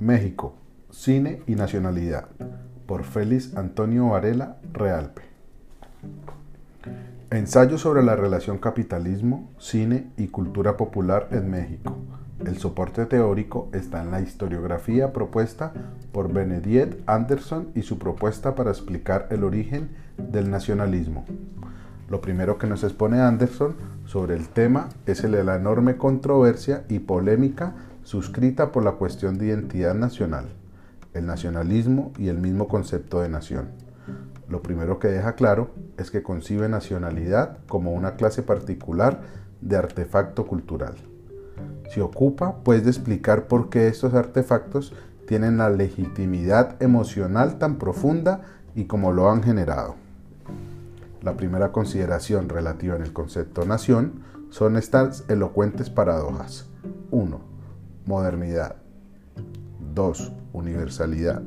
México, Cine y Nacionalidad, por Félix Antonio Varela Realpe. Ensayo sobre la relación capitalismo, cine y cultura popular en México. El soporte teórico está en la historiografía propuesta por Benedict Anderson y su propuesta para explicar el origen del nacionalismo. Lo primero que nos expone Anderson sobre el tema es el de la enorme controversia y polémica suscrita por la cuestión de identidad nacional, el nacionalismo y el mismo concepto de nación. Lo primero que deja claro es que concibe nacionalidad como una clase particular de artefacto cultural. Se ocupa pues de explicar por qué estos artefactos tienen la legitimidad emocional tan profunda y como lo han generado. La primera consideración relativa en el concepto nación son estas elocuentes paradojas. 1 modernidad. 2. Universalidad.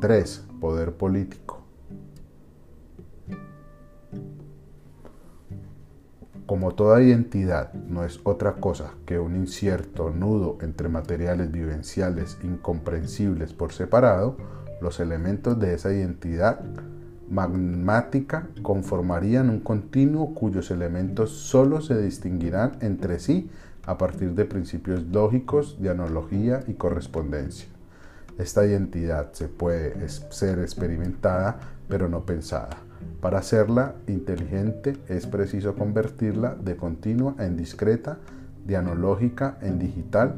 3. Poder político. Como toda identidad no es otra cosa que un incierto nudo entre materiales vivenciales incomprensibles por separado, los elementos de esa identidad magmática conformarían un continuo cuyos elementos solo se distinguirán entre sí a partir de principios lógicos de analogía y correspondencia. Esta identidad se puede ser experimentada, pero no pensada. Para hacerla inteligente es preciso convertirla de continua en discreta, de analógica en digital.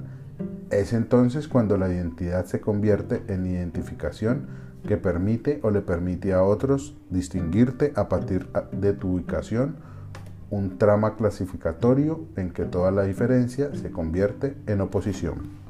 Es entonces cuando la identidad se convierte en identificación que permite o le permite a otros distinguirte a partir de tu ubicación un trama clasificatorio en que toda la diferencia se convierte en oposición.